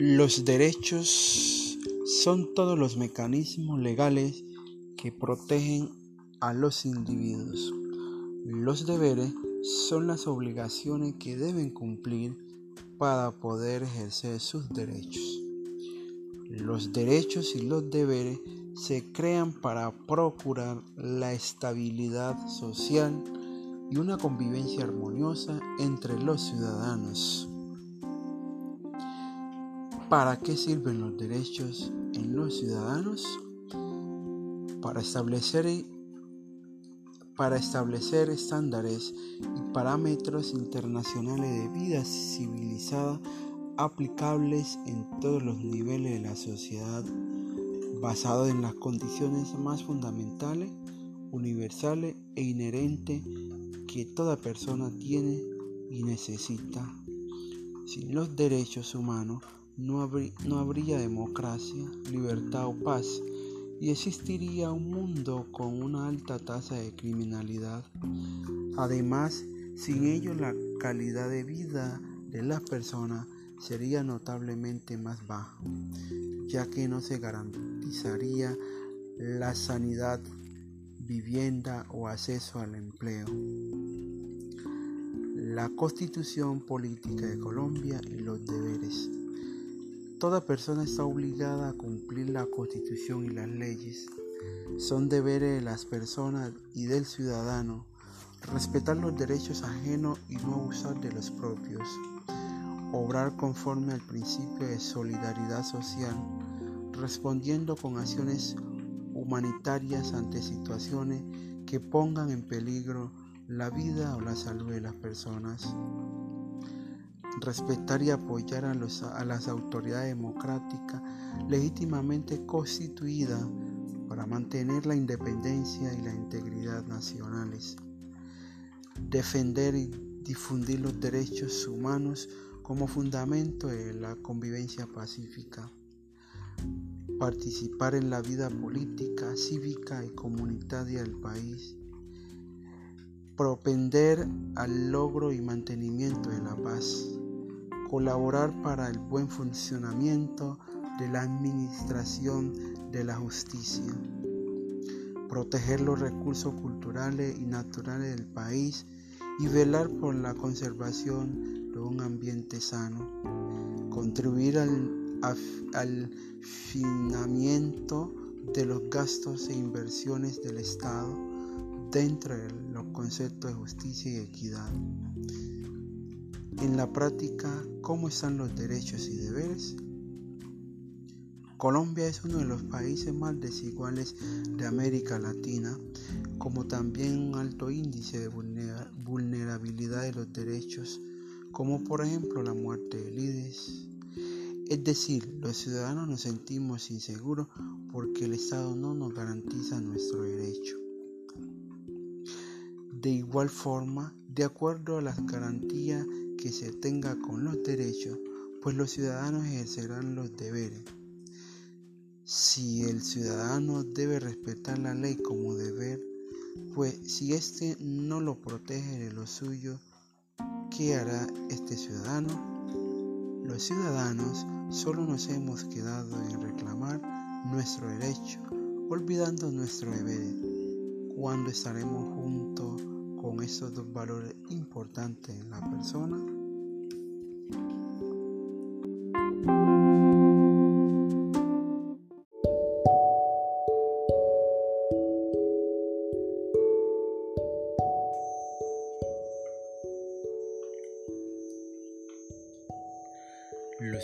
Los derechos son todos los mecanismos legales que protegen a los individuos. Los deberes son las obligaciones que deben cumplir para poder ejercer sus derechos. Los derechos y los deberes se crean para procurar la estabilidad social y una convivencia armoniosa entre los ciudadanos. ¿Para qué sirven los derechos en los ciudadanos? Para establecer, para establecer estándares y parámetros internacionales de vida civilizada aplicables en todos los niveles de la sociedad, basados en las condiciones más fundamentales, universales e inherentes que toda persona tiene y necesita. Sin los derechos humanos, no, habría democracia, libertad o paz y existiría un mundo con una alta tasa de criminalidad. Además, sin ello la calidad de vida de las personas sería notablemente más baja, ya que no se garantizaría la sanidad, vivienda o acceso al empleo. La constitución política de Colombia y los deberes. Toda persona está obligada a cumplir la constitución y las leyes. Son deberes de las personas y del ciudadano respetar los derechos ajenos y no abusar de los propios. Obrar conforme al principio de solidaridad social, respondiendo con acciones humanitarias ante situaciones que pongan en peligro la vida o la salud de las personas respetar y apoyar a, las autoridades democráticas legítimamente constituidas para mantener la independencia y la integridad nacionales, defender y difundir los derechos humanos como fundamento de la convivencia pacífica, participar en la vida política, cívica y comunitaria del país, propender al logro y mantenimiento de la paz, colaborar para el buen funcionamiento de la administración de la justicia, proteger los recursos culturales y naturales del país y velar por la conservación de un ambiente sano, contribuir al, al finamiento de los gastos e inversiones del Estado dentro de los conceptos de justicia y equidad. En la práctica, ¿cómo están los derechos y deberes? Colombia es uno de los países más desiguales de América Latina, como también un alto índice de vulnerabilidad de los derechos, como por ejemplo la muerte de líderes. Es decir, los ciudadanos nos sentimos inseguros porque el Estado no nos garantiza nuestro derecho. De igual forma, de acuerdo a las garantías que se tenga con los derechos, pues los ciudadanos ejercerán los deberes. Si el ciudadano debe respetar la ley como deber, pues si éste no lo protege de lo suyo, ¿qué hará este ciudadano? Los ciudadanos solo nos hemos quedado en reclamar nuestro derecho, olvidando nuestro deber. ¿Cuándo estaremos juntos con esos dos valores importantes en la persona.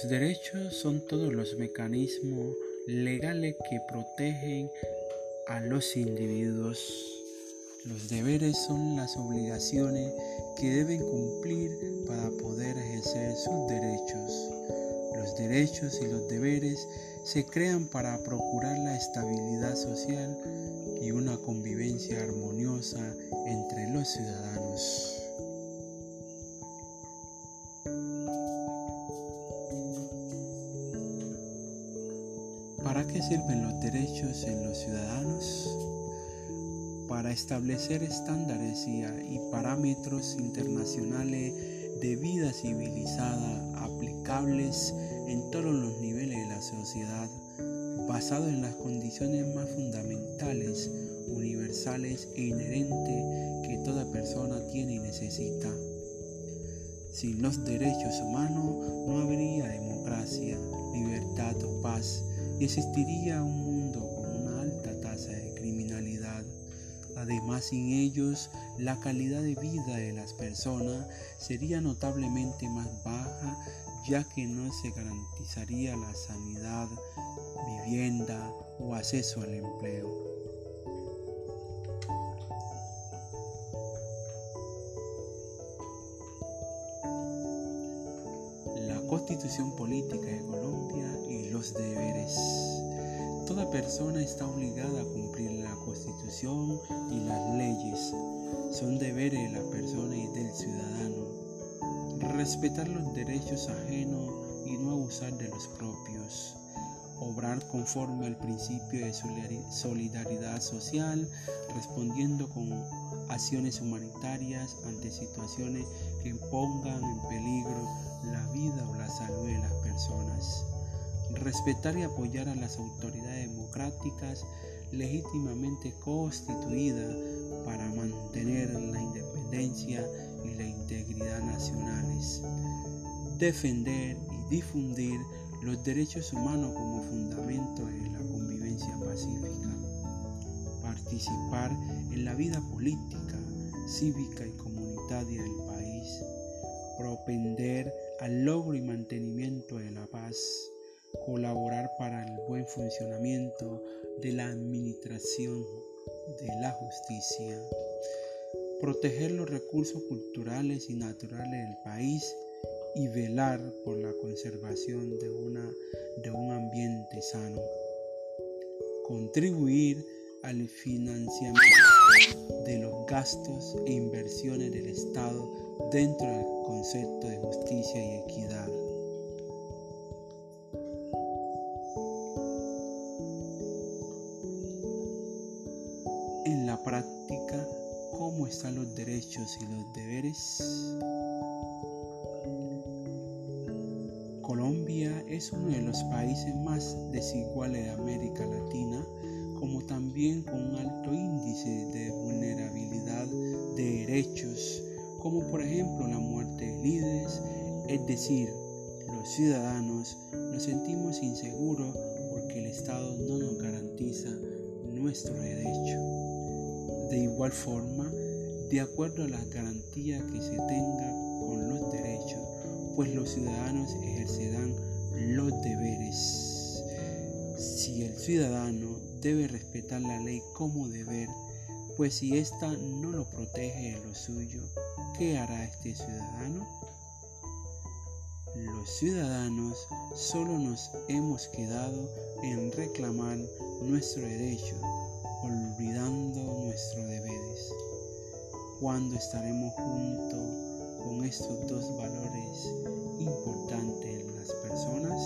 Los derechos son todos los mecanismos legales que protegen a los individuos los deberes son las obligaciones que deben cumplir para poder ejercer sus derechos. Los derechos y los deberes se crean para procurar la estabilidad social y una convivencia armoniosa entre los ciudadanos. Sirven los derechos en los ciudadanos? para establecer estándares y, parámetros internacionales de vida civilizada aplicables en todos los niveles de la sociedad, basado en las condiciones más fundamentales, universales e inherentes que toda persona tiene y necesita. Sin los derechos humanos no habría democracia, libertad o paz y existiría un mundo con una alta tasa de criminalidad. Además, sin ellos, la calidad de vida de las personas sería notablemente más baja, ya que no se garantizaría la sanidad, vivienda o acceso al empleo. Constitución política de Colombia y los deberes. Toda persona está obligada a cumplir la constitución y las leyes. Son deberes de la persona y del ciudadano. Respetar los derechos ajenos y no abusar de los propios obrar conforme al principio de solidaridad social, respondiendo con acciones humanitarias ante situaciones que pongan en peligro la vida o la salud de las personas. Respetar y apoyar a las autoridades democráticas legítimamente constituidas para mantener la independencia y la integridad nacionales. Defender y difundir los derechos humanos como fundamento de la convivencia pacífica, participar en la vida política, cívica y comunitaria del país, propender al logro y mantenimiento de la paz, colaborar para el buen funcionamiento de la administración de la justicia, proteger los recursos culturales y naturales del país y velar por la conservación de, una, de un ambiente sano. Contribuir al financiamiento de los gastos e inversiones del Estado dentro del concepto de justicia y equidad. En la práctica, ¿cómo están los derechos y los deberes? Colombia es uno de los países más desiguales de América Latina, como también con un alto índice de vulnerabilidad de derechos, como por ejemplo la muerte de líderes, es decir, los ciudadanos nos sentimos inseguros porque el Estado no nos garantiza nuestro derecho. De igual forma, de acuerdo a las garantías que se tenga con los derechos, pues los ciudadanos ejercerán los deberes. Si el ciudadano debe respetar la ley como deber, pues si ésta no lo protege de lo suyo, ¿qué hará este ciudadano? Los ciudadanos solo nos hemos quedado en reclamar nuestro derecho, olvidando nuestros deberes. ¿Cuándo estaremos juntos con estos dos valores importantes en las personas?